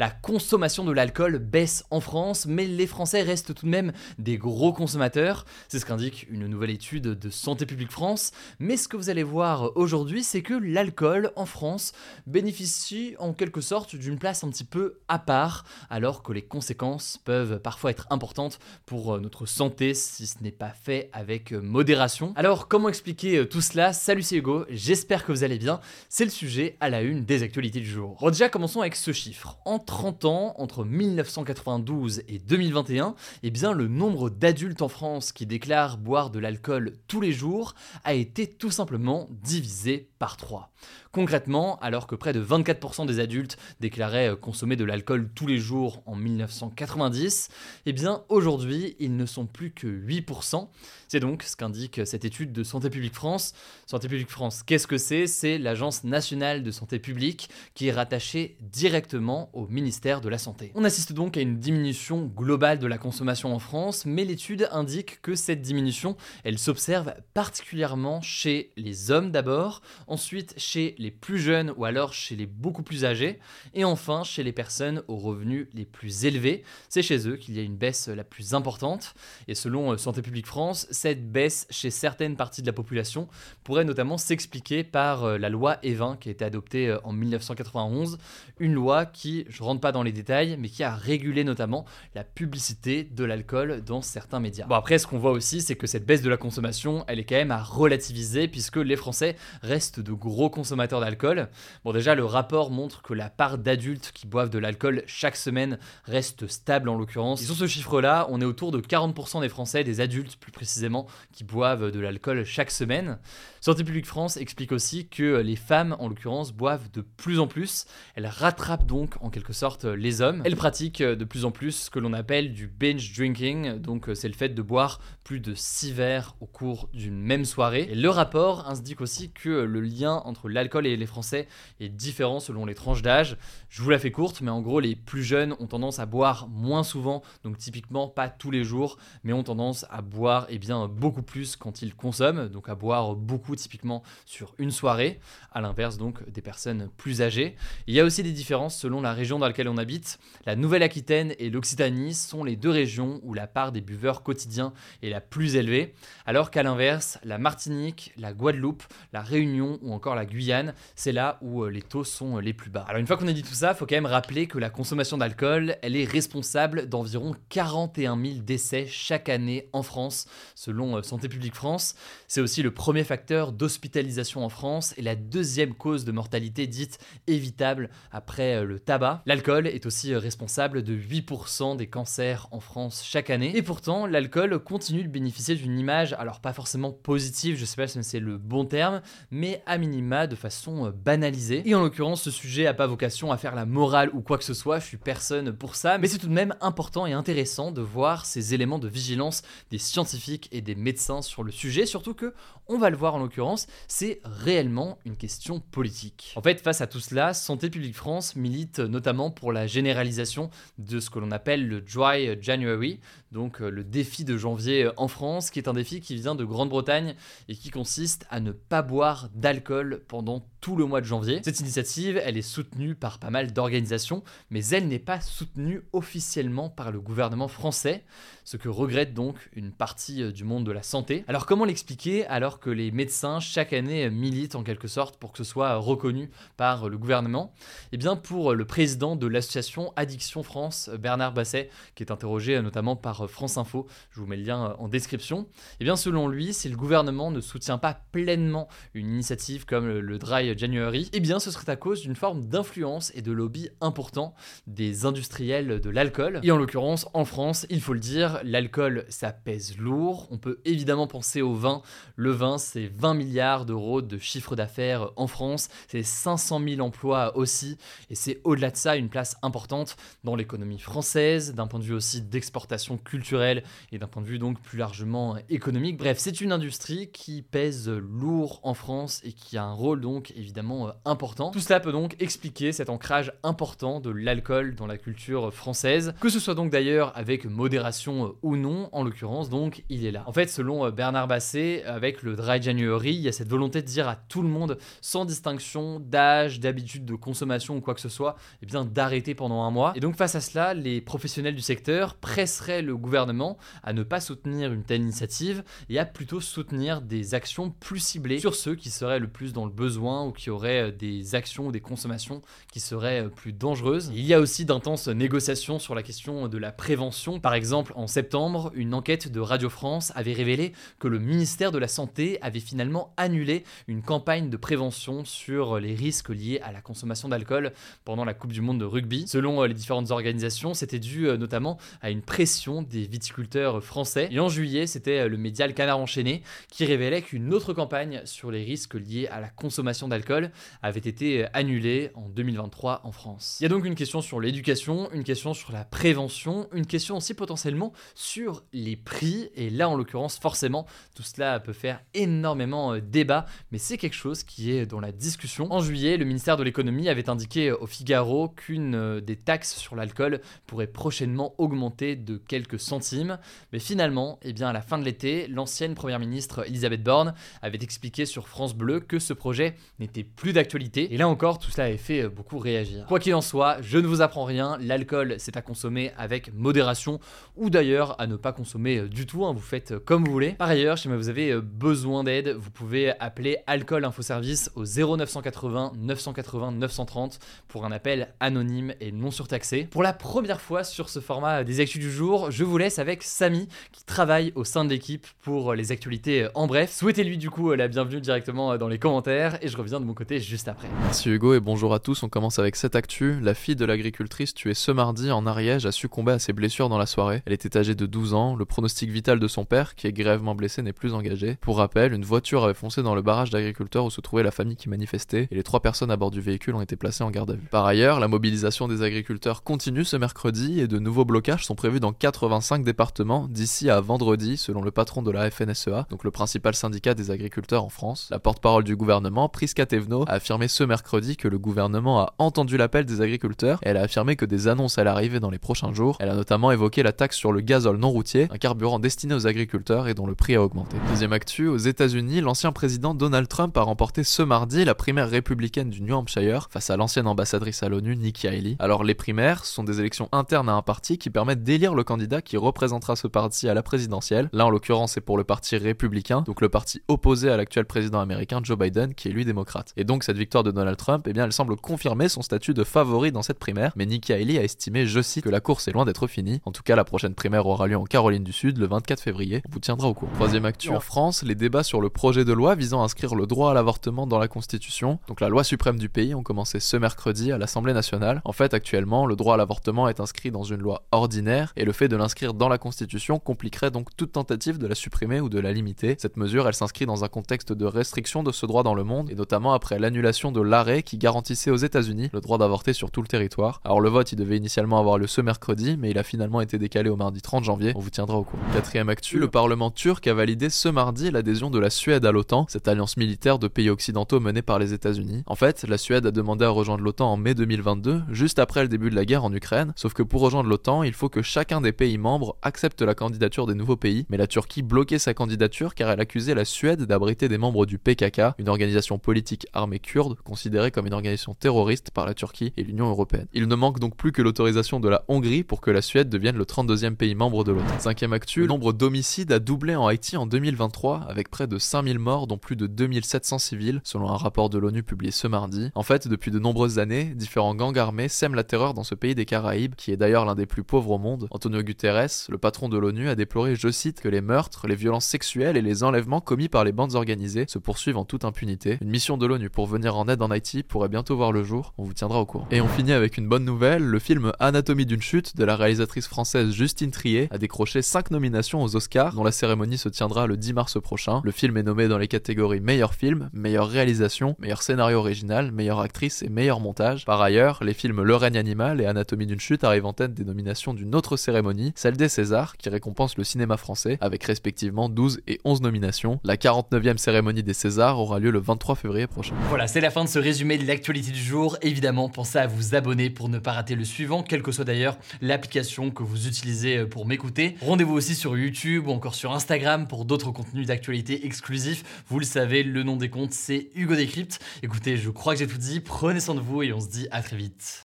La consommation de l'alcool baisse en France, mais les Français restent tout de même des gros consommateurs. C'est ce qu'indique une nouvelle étude de Santé publique France. Mais ce que vous allez voir aujourd'hui, c'est que l'alcool en France bénéficie en quelque sorte d'une place un petit peu à part, alors que les conséquences peuvent parfois être importantes pour notre santé si ce n'est pas fait avec modération. Alors comment expliquer tout cela? Salut c'est Hugo, j'espère que vous allez bien. C'est le sujet à la une des actualités du jour. Bon, déjà commençons avec ce chiffre. 30 ans, entre 1992 et 2021, eh bien, le nombre d'adultes en France qui déclarent boire de l'alcool tous les jours a été tout simplement divisé par 3. Concrètement, alors que près de 24% des adultes déclaraient consommer de l'alcool tous les jours en 1990, eh bien aujourd'hui, ils ne sont plus que 8%. C'est donc ce qu'indique cette étude de Santé publique France. Santé publique France, qu'est-ce que c'est? C'est l'Agence nationale de santé publique qui est rattachée directement au de la Santé. On assiste donc à une diminution globale de la consommation en France, mais l'étude indique que cette diminution, elle s'observe particulièrement chez les hommes d'abord, ensuite chez les plus jeunes ou alors chez les beaucoup plus âgés, et enfin chez les personnes aux revenus les plus élevés. C'est chez eux qu'il y a une baisse la plus importante, et selon Santé publique France, cette baisse chez certaines parties de la population pourrait notamment s'expliquer par euh, la loi E20 qui a été adoptée euh, en 1991, une loi qui, je pas dans les détails, mais qui a régulé notamment la publicité de l'alcool dans certains médias. Bon après, ce qu'on voit aussi, c'est que cette baisse de la consommation, elle est quand même à relativiser puisque les Français restent de gros consommateurs d'alcool. Bon déjà, le rapport montre que la part d'adultes qui boivent de l'alcool chaque semaine reste stable en l'occurrence. Et sur ce chiffre-là, on est autour de 40% des Français, des adultes plus précisément, qui boivent de l'alcool chaque semaine. Santé publique France explique aussi que les femmes, en l'occurrence, boivent de plus en plus. Elles rattrapent donc en quelque sorte les hommes. Elles pratiquent de plus en plus ce que l'on appelle du binge drinking, donc c'est le fait de boire plus de 6 verres au cours d'une même soirée. Et le rapport indique aussi que le lien entre l'alcool et les Français est différent selon les tranches d'âge. Je vous la fais courte, mais en gros, les plus jeunes ont tendance à boire moins souvent, donc typiquement pas tous les jours, mais ont tendance à boire eh bien, beaucoup plus quand ils consomment, donc à boire beaucoup typiquement sur une soirée, à l'inverse donc des personnes plus âgées. Il y a aussi des différences selon la région dans laquelle on habite. La Nouvelle-Aquitaine et l'Occitanie sont les deux régions où la part des buveurs quotidiens est la plus élevée, alors qu'à l'inverse, la Martinique, la Guadeloupe, la Réunion ou encore la Guyane, c'est là où euh, les taux sont les plus bas. Alors une fois qu'on a dit tout ça, il faut quand même rappeler que la consommation d'alcool, elle est responsable d'environ 41 000 décès chaque année en France, selon euh, Santé publique France. C'est aussi le premier facteur d'hospitalisation en France et la deuxième cause de mortalité dite évitable après euh, le tabac. L'alcool est aussi euh, responsable de 8% des cancers en France chaque année. Et pourtant, l'alcool continue de bénéficier d'une image, alors pas forcément positive, je sais pas si c'est le bon terme, mais à minima de façon banalisée. Et en l'occurrence, ce sujet n'a pas vocation à faire la morale ou quoi que ce soit, je suis personne pour ça, mais c'est tout de même important et intéressant de voir ces éléments de vigilance des scientifiques et des médecins sur le sujet, surtout que, on va le voir en l'occurrence, c'est réellement une question politique. En fait, face à tout cela, Santé publique France milite notamment pour la généralisation de ce que l'on appelle le Dry January, donc euh, le défi de janvier euh, en France, qui est un défi qui vient de Grande-Bretagne et qui consiste à ne pas boire d'alcool pendant tout le mois de janvier. Cette initiative, elle est soutenue par pas mal d'organisations, mais elle n'est pas soutenue officiellement par le gouvernement français, ce que regrette donc une partie euh, du monde de la santé. Alors comment l'expliquer alors que les médecins chaque année militent en quelque sorte pour que ce soit reconnu par le gouvernement? Eh bien pour le président de l'association Addiction France, Bernard Basset, qui est interrogé notamment par France Info. Je vous mets le lien en description. Et eh bien selon lui, si le gouvernement ne soutient pas pleinement une initiative comme le Dry January, eh bien ce serait à cause d'une forme d'influence et de lobby important des industriels de l'alcool. Et en l'occurrence, en France, il faut le dire, l'alcool ça pèse lourd. On peut évidemment penser au vin. Le vin, c'est 20 milliards d'euros de chiffre d'affaires en France, c'est 500 000 emplois aussi, et c'est au-delà de ça une place importante dans l'économie française, d'un point de vue aussi d'exportation culturelle et d'un point de vue donc plus largement économique. Bref, c'est une industrie qui pèse lourd en France et qui a un rôle donc évidemment important. Tout cela peut donc expliquer cet ancrage important de l'alcool dans la culture française, que ce soit donc d'ailleurs avec modération ou non, en l'occurrence donc il est là. En fait, selon Bernard Basset, avec le Dry January, il y a cette volonté de dire à tout le monde, sans distinction d'âge, d'habitude de consommation ou quoi que ce soit, eh bien d'arrêter pendant un mois. Et donc face à cela, les professionnels du secteur presseraient le gouvernement à ne pas soutenir une telle initiative et à plutôt soutenir des actions plus ciblées sur ceux qui seraient le plus dans le besoin ou qui auraient euh, des actions ou des consommations qui seraient euh, plus dangereuses. il y a aussi d'intenses négociations sur la question de la prévention. Par exemple, en septembre, une enquête de Radio France avait révélé que le ministère de la Santé avait finalement annulé une campagne de prévention sur les risques liés à la consommation d'alcool pendant la Coupe du Monde de rugby. Selon euh, les différentes organisations, c'était dû notamment à une pression des viticulteurs français. Et en juillet, c'était euh, le média Le Canard Enchaîné qui révélait qu'une autre campagne sur les risques liés à la consommation d'alcool avait été euh, annulée en 2023 en France. Il y a donc une question sur l'éducation, une question sur la prévention, une question aussi potentiellement sur les prix. Et là, en l'occurrence, forcément, tout cela peut faire énormément euh, débat, mais c'est quelque chose qui est dans la discussion. En juillet, le ministère de l'économie avait indiqué au Figaro qu'une des taxes sur l'alcool pourrait prochainement augmenter de quelques centimes. Mais finalement, eh bien, à la fin de l'été, l'ancienne première ministre Elisabeth Borne avait expliqué sur France Bleu que ce projet n'était plus d'actualité. Et là encore, tout cela avait fait euh, beaucoup réagir. Quoi qu'il en soit, je ne vous apprends rien, l'alcool c'est à consommer avec modération ou d'ailleurs à ne pas consommer euh, du tout, hein, vous faites euh, comme vous voulez. Par ailleurs, si vous avez besoin d'aide, vous pouvez appeler Alcool Info Service au 0980 980 930 pour un appel anonyme et non surtaxé. Pour la première fois sur ce format des actus du jour, je vous laisse avec Samy qui travaille au sein de l'équipe pour les actualités en bref. Souhaitez-lui du coup la bienvenue directement dans les commentaires et je reviens de mon côté juste après. Merci Hugo et bonjour à tous. On commence avec cette actu. La fille de l'agricultrice tuée ce mardi en Ariège a succombé à ses blessures dans la soirée. Elle était âgée de 12 ans. Le pronostic vital de son père, qui est grèvement blessé, n'est plus engagé. Pour rappel, une voiture avait foncé dans le barrage d'agriculteurs où se trouvait la famille qui manifestait et les trois personnes à bord du véhicule ont été placées en garde à vue. Par ailleurs, la mobilisation des agriculteurs continue ce mercredi et de nouveaux blocages sont prévus dans 85 départements d'ici à vendredi, selon le patron de la FNSEA, donc le principal syndicat des agriculteurs en France. La porte-parole du gouvernement, Priska Tevno, a affirmé ce mercredi que le gouvernement a entendu l'appel des agriculteurs et elle a affirmé que des annonces allaient arriver dans les prochains jours. Elle a notamment évoqué la taxe sur le gazole non routier, un carburant destiné aux agriculteurs et dont le prix a augmenté. Deuxième actu, aux États-Unis, l'ancien président Donald Trump a remporté ce mardi la primaire républicaine du New Hampshire face à l'ancienne ambassadrice à l'ONU Nikki Haley. Alors les primaires sont des élections internes à un parti qui permettent d'élire le candidat qui représentera ce parti à la présidentielle. Là en l'occurrence c'est pour le parti républicain, donc le parti opposé à l'actuel président américain Joe Biden qui est lui démocrate. Et donc cette victoire de Donald Trump, eh bien elle semble confirmer son statut de favori dans cette primaire, mais Nikki Haley a estimé, je cite, que la course est loin d'être finie. En tout cas la prochaine primaire aura lieu en Caroline du Sud le 24 février. On vous tiendra au courant. Troisième actu en France, les débats sur le projet de loi visant à inscrire le droit à l'avortement dans la Constitution, donc la loi suprême du pays, ont commencé ce mercredi à l'Assemblée nationale. En fait actuellement le droit à l'avortement est inscrit dans une loi ordinaire et le fait de l'inscrire dans la Constitution compliquerait donc toute tentative de la supprimer ou de la limiter. Cette mesure, elle s'inscrit dans un contexte de restriction de ce droit dans le monde et notamment après l'annulation de l'arrêt qui garantissait aux États-Unis le droit d'avorter sur tout le territoire. Alors le vote, il devait initialement avoir lieu ce mercredi, mais il a finalement été décalé au mardi 30 janvier. On vous tiendra au courant. Quatrième actu, le Parlement turc a validé ce mardi l'adhésion de la Suède à l'OTAN, cette alliance militaire de pays occidentaux menée par les États-Unis. En fait, la Suède a demandé à rejoindre l'OTAN en mai 2022, juste après le début de la guerre en Ukraine, sauf que pour rejoindre l'OTAN, il faut que chacun des pays membres accepte la candidature des nouveaux pays, mais la Turquie bloquait sa candidature car elle accusait la Suède d'abriter des membres du PKK, une organisation politique armée kurde considérée comme une organisation terroriste par la Turquie et l'Union européenne. Il ne manque donc plus que l'autorisation de la Hongrie pour que la Suède devienne le 32e pays membre de l'OTAN. Cinquième actu, le nombre d'homicides a doublé en Haïti en 2023 avec près de 5000 morts dont plus de 2700 civils selon un rapport de l'ONU publié ce mardi. En fait, depuis de nombreuses années, différents gangs armée sème la terreur dans ce pays des Caraïbes, qui est d'ailleurs l'un des plus pauvres au monde. Antonio Guterres, le patron de l'ONU, a déploré, je cite, que les meurtres, les violences sexuelles et les enlèvements commis par les bandes organisées se poursuivent en toute impunité. Une mission de l'ONU pour venir en aide en Haïti pourrait bientôt voir le jour, on vous tiendra au courant. Et on finit avec une bonne nouvelle, le film Anatomie d'une chute de la réalisatrice française Justine Trier a décroché 5 nominations aux Oscars, dont la cérémonie se tiendra le 10 mars prochain. Le film est nommé dans les catégories meilleur film, meilleure réalisation, meilleur scénario original, meilleure actrice et meilleur montage. Par ailleurs, les films Le règne animal et Anatomie d'une chute arrivent en tête des nominations d'une autre cérémonie, celle des Césars, qui récompense le cinéma français, avec respectivement 12 et 11 nominations. La 49e cérémonie des Césars aura lieu le 23 février prochain. Voilà, c'est la fin de ce résumé de l'actualité du jour. Évidemment, pensez à vous abonner pour ne pas rater le suivant, quelle que soit d'ailleurs l'application que vous utilisez pour m'écouter. Rendez-vous aussi sur YouTube ou encore sur Instagram pour d'autres contenus d'actualité exclusifs. Vous le savez, le nom des comptes, c'est Hugo Décrypte. Écoutez, je crois que j'ai tout dit. Prenez soin de vous et on se dit à très vite. Leeds.